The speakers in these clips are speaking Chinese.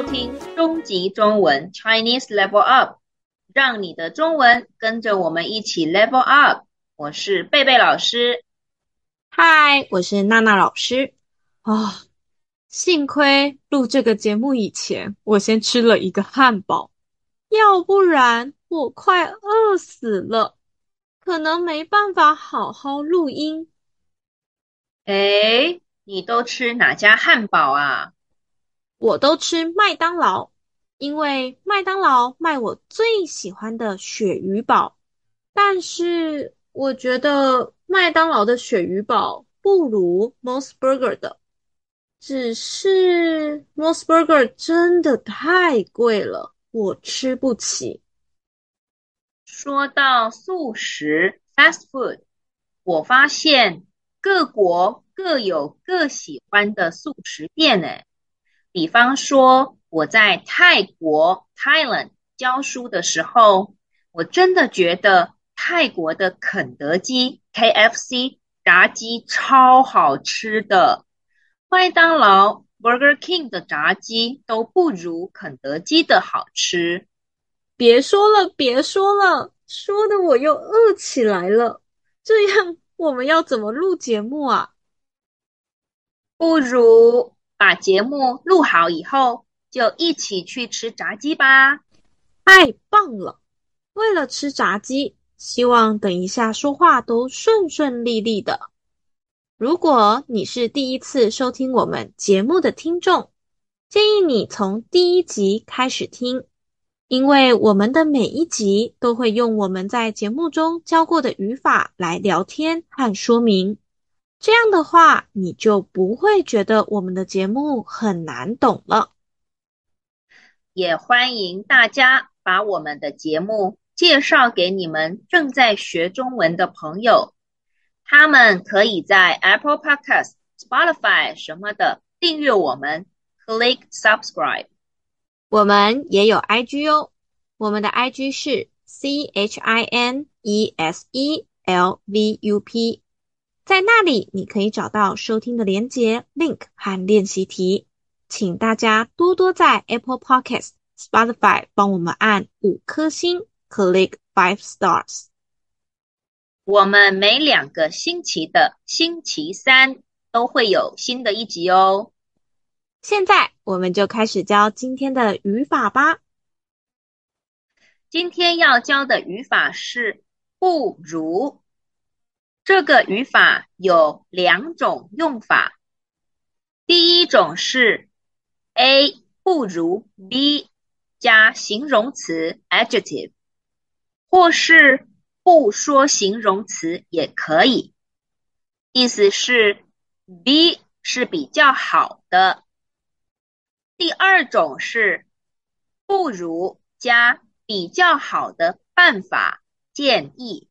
收听终极中文 Chinese Level Up，让你的中文跟着我们一起 Level Up。我是贝贝老师，嗨，我是娜娜老师。啊、哦，幸亏录这个节目以前，我先吃了一个汉堡，要不然我快饿死了，可能没办法好好录音。诶，你都吃哪家汉堡啊？我都吃麦当劳，因为麦当劳卖我最喜欢的鳕鱼堡。但是我觉得麦当劳的鳕鱼堡不如 MOS Burger 的，只是 MOS Burger 真的太贵了，我吃不起。说到素食 fast food，我发现各国各有各喜欢的素食店诶。比方说，我在泰国 Thailand 教书的时候，我真的觉得泰国的肯德基 KFC 炸鸡超好吃的，麦当劳 Burger King 的炸鸡都不如肯德基的好吃。别说了，别说了，说的我又饿起来了。这样我们要怎么录节目啊？不如。把节目录好以后，就一起去吃炸鸡吧！太棒了！为了吃炸鸡，希望等一下说话都顺顺利利的。如果你是第一次收听我们节目的听众，建议你从第一集开始听，因为我们的每一集都会用我们在节目中教过的语法来聊天和说明。这样的话，你就不会觉得我们的节目很难懂了。也欢迎大家把我们的节目介绍给你们正在学中文的朋友，他们可以在 Apple Podcast、Spotify 什么的订阅我们，click subscribe。我们也有 IG 哦，我们的 IG 是 C H I N E S E L V U P。在那里，你可以找到收听的连接、link 和练习题。请大家多多在 Apple Podcast、Spotify 帮我们按五颗星，click five stars。我们每两个星期的星期三都会有新的一集哦。现在我们就开始教今天的语法吧。今天要教的语法是不如。这个语法有两种用法，第一种是 A 不如 B 加形容词 adjective，或是不说形容词也可以，意思是 B 是比较好的。第二种是不如加比较好的办法建议。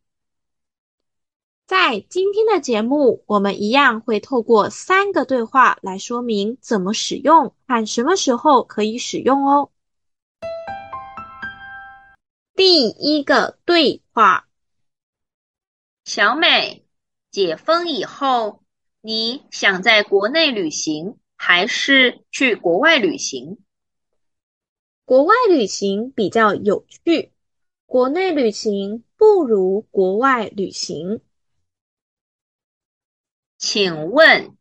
在今天的节目，我们一样会透过三个对话来说明怎么使用和什么时候可以使用哦。第一个对话：小美，解封以后，你想在国内旅行还是去国外旅行？国外旅行比较有趣，国内旅行不如国外旅行。请问，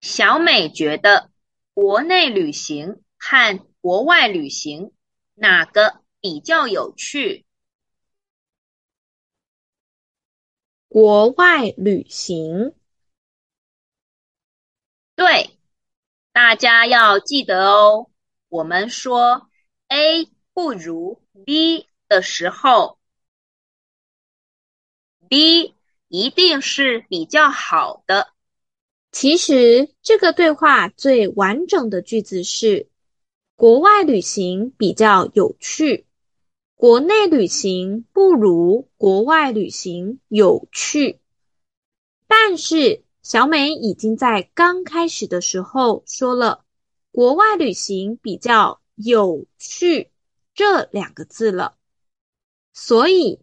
小美觉得国内旅行和国外旅行哪个比较有趣？国外旅行。对，大家要记得哦。我们说 A 不如 B 的时候，B。一定是比较好的。其实这个对话最完整的句子是：国外旅行比较有趣，国内旅行不如国外旅行有趣。但是小美已经在刚开始的时候说了“国外旅行比较有趣”这两个字了，所以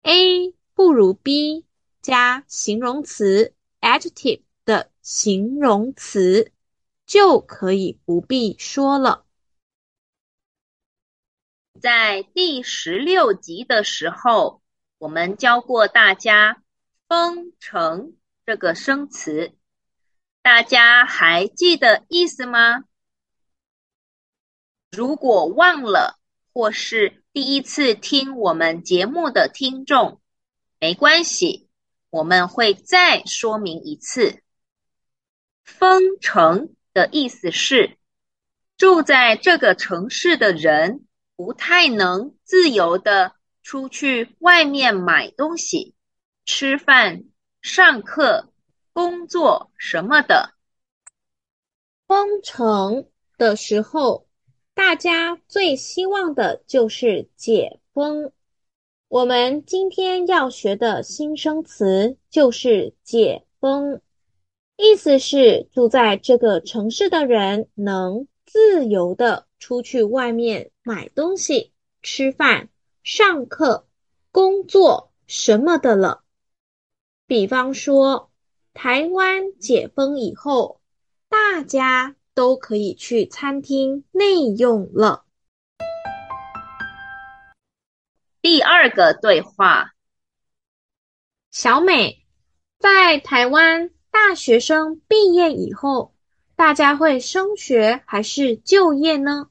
A 不如 B。加形容词 adjective 的形容词就可以不必说了。在第十六集的时候，我们教过大家“封城”这个生词，大家还记得意思吗？如果忘了，或是第一次听我们节目的听众，没关系，我们会再说明一次。封城的意思是，住在这个城市的人不太能自由地出去外面买东西、吃饭、上课、工作什么的。封城的时候，大家最希望的就是解封。我们今天要学的新生词就是解封，意思是住在这个城市的人能自由地出去外面买东西、吃饭、上课、工作什么的了。比方说，台湾解封以后，大家都可以去餐厅内用了。第二个对话，小美，在台湾大学生毕业以后，大家会升学还是就业呢？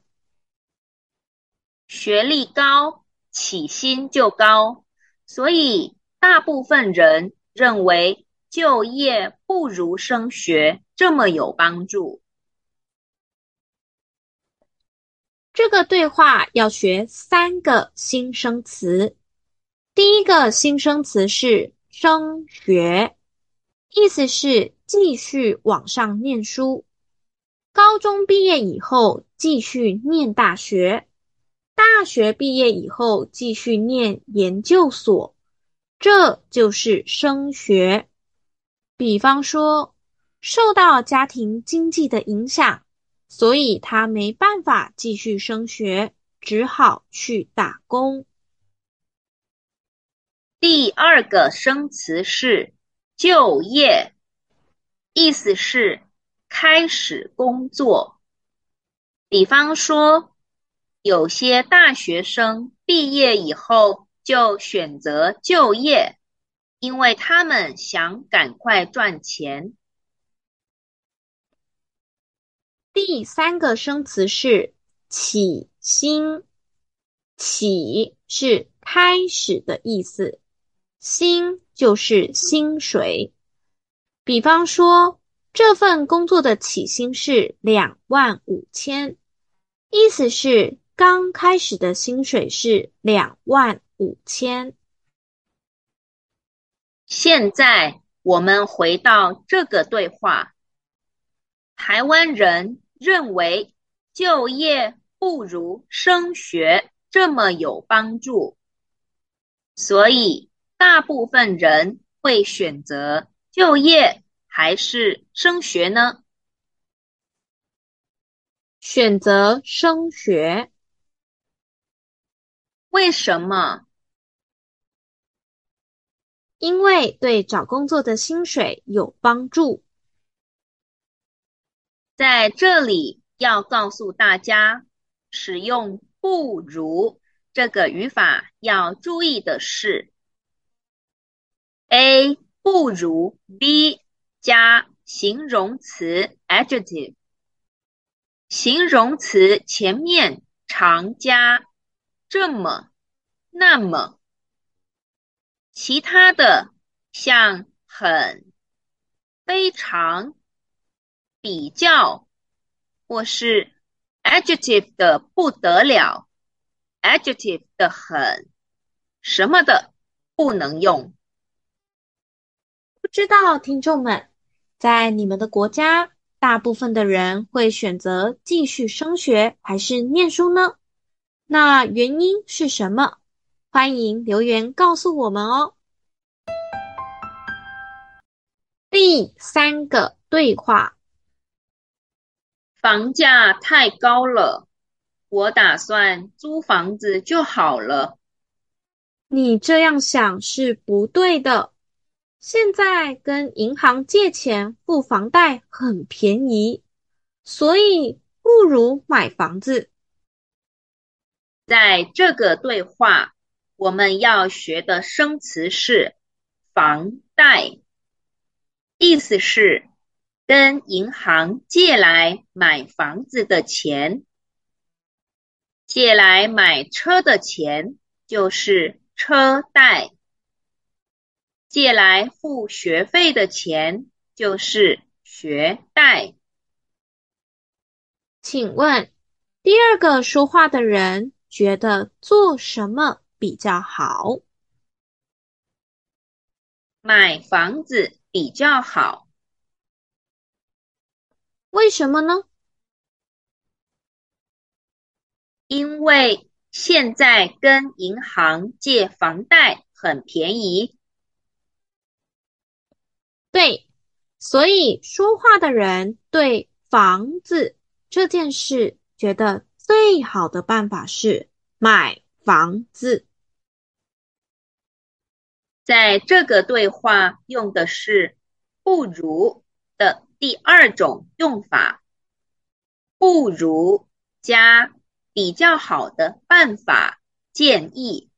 学历高，起薪就高，所以大部分人认为就业不如升学这么有帮助。这个对话要学三个新生词。第一个新生词是升学，意思是继续往上念书。高中毕业以后，继续念大学；大学毕业以后，继续念研究所。这就是升学。比方说，受到家庭经济的影响，所以他没办法继续升学，只好去打工。第二个生词是就业，意思是。开始工作，比方说，有些大学生毕业以后就选择就业，因为他们想赶快赚钱。第三个生词是起薪，起是开始的意思，薪就是薪水。比方说，这份工作的起薪是两万五千，意思是刚开始的薪水是两万五千。现在我们回到这个对话，台湾人认为就业不如升学这么有帮助，所以大部分人会选择就业。还是升学呢？选择升学。为什么？因为对找工作的薪水有帮助。在这里要告诉大家，使用“不如”这个语法要注意的是，A 不如 B。加形容词 adjective，形容词前面常加这么、那么，其他的像很、非常、比较，或是 adjective 的不得了，adjective 的很，什么的不能用。不知道听众们。在你们的国家，大部分的人会选择继续升学还是念书呢？那原因是什么？欢迎留言告诉我们哦。第三个对话：房价太高了，我打算租房子就好了。你这样想是不对的。现在跟银行借钱付房贷很便宜，所以不如买房子。在这个对话，我们要学的生词是房贷，意思是跟银行借来买房子的钱。借来买车的钱就是车贷，借来付学费的钱就是学贷。请问，第二个说话的人觉得做什么比较好？买房子比较好。为什么呢？因为现在跟银行借房贷很便宜。对，所以说话的人对房子这件事觉得最好的办法是买房子。在这个对话用的是不如的第二种用法，不如加比较好的办法，建议。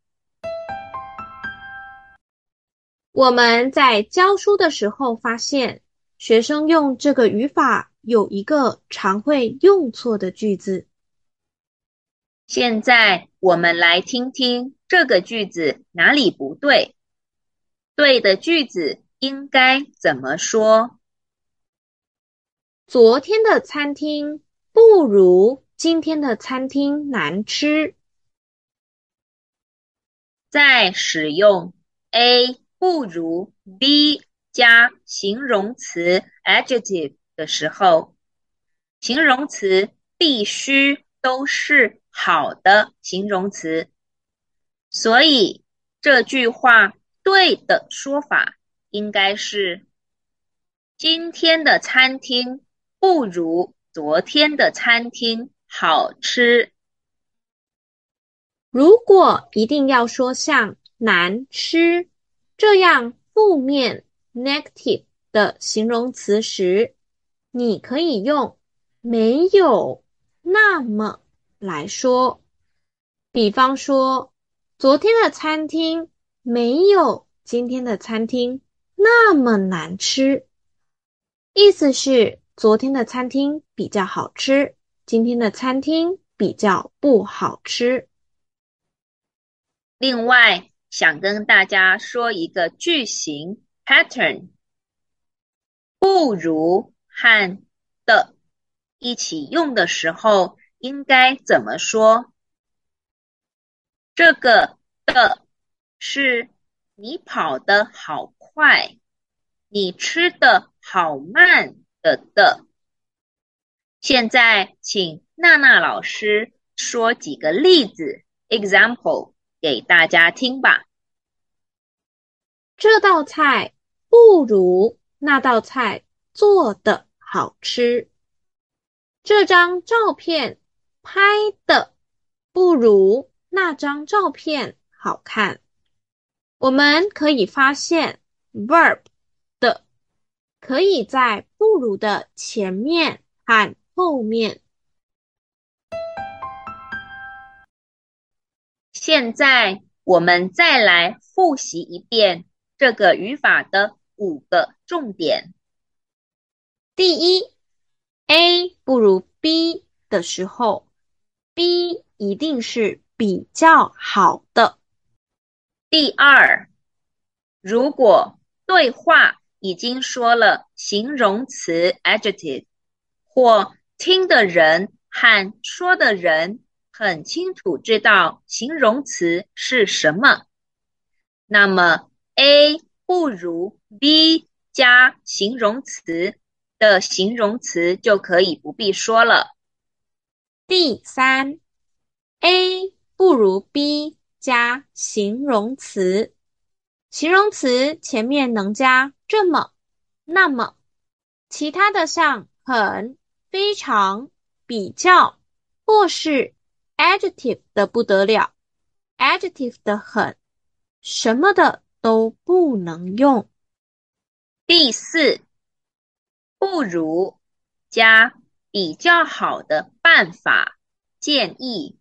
我们在教书的时候发现，学生用这个语法有一个常会用错的句子。现在我们来听听这个句子哪里不对，对的句子应该怎么说？昨天的餐厅不如今天的餐厅难吃。在使用 A 不如 B 加形容词 adjective 的时候，形容词必须都是好的形容词，所以这句话对的说法应该是：今天的餐厅不如昨天的餐厅。好吃。如果一定要说像难吃这样负面 negative 的形容词时，你可以用没有那么来说。比方说，昨天的餐厅没有今天的餐厅那么难吃，意思是昨天的餐厅比较好吃。今天的餐厅比较不好吃。另外，想跟大家说一个句型 pattern，不如和的一起用的时候，应该怎么说？这个的是你跑得好快，你吃得好慢的的。现在，请娜娜老师说几个例子 （example） 给大家听吧。这道菜不如那道菜做的好吃。这张照片拍的不如那张照片好看。我们可以发现，verb 可以在不如的前面和后面。现在我们再来复习一遍这个语法的五个重点。第一，A 不如 B 的时候，B 一定是比较好的。第二，如果对话已经说了形容词 adjective 或听的人和说的人很清楚知道形容词是什么，那么 A 不如 B 加形容词的形容词就可以不必说了。第三，A 不如 B 加形容词，形容词前面能加这么、那么，其他的像很。非常、比较，或是 adjective 的不得了，adjective 的很，什么的都不能用。第四，不如加比较好的办法，建议。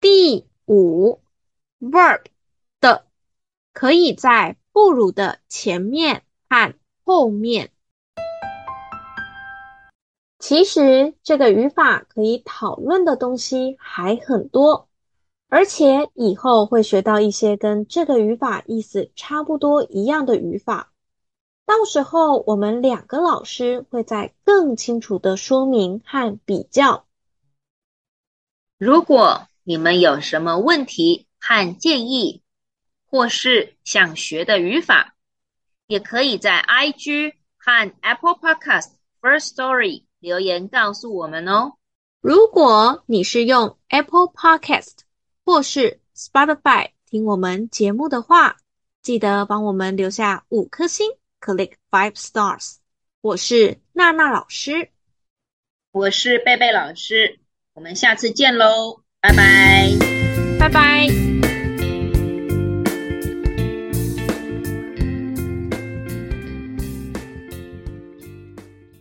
第五，verb 可以在不如的前面和后面。其实这个语法可以讨论的东西还很多，而且以后会学到一些跟这个语法意思差不多一样的语法。到时候我们两个老师会再更清楚的说明和比较。如果你们有什么问题和建议，或是想学的语法，也可以在 IG 和 Apple Podcast First Story 留言告诉我们哦。如果你是用 Apple Podcast 或是 Spotify 听我们节目的话，记得帮我们留下五颗星，Click five stars。我是娜娜老师，我是贝贝老师。我们下次见喽，拜拜，拜拜。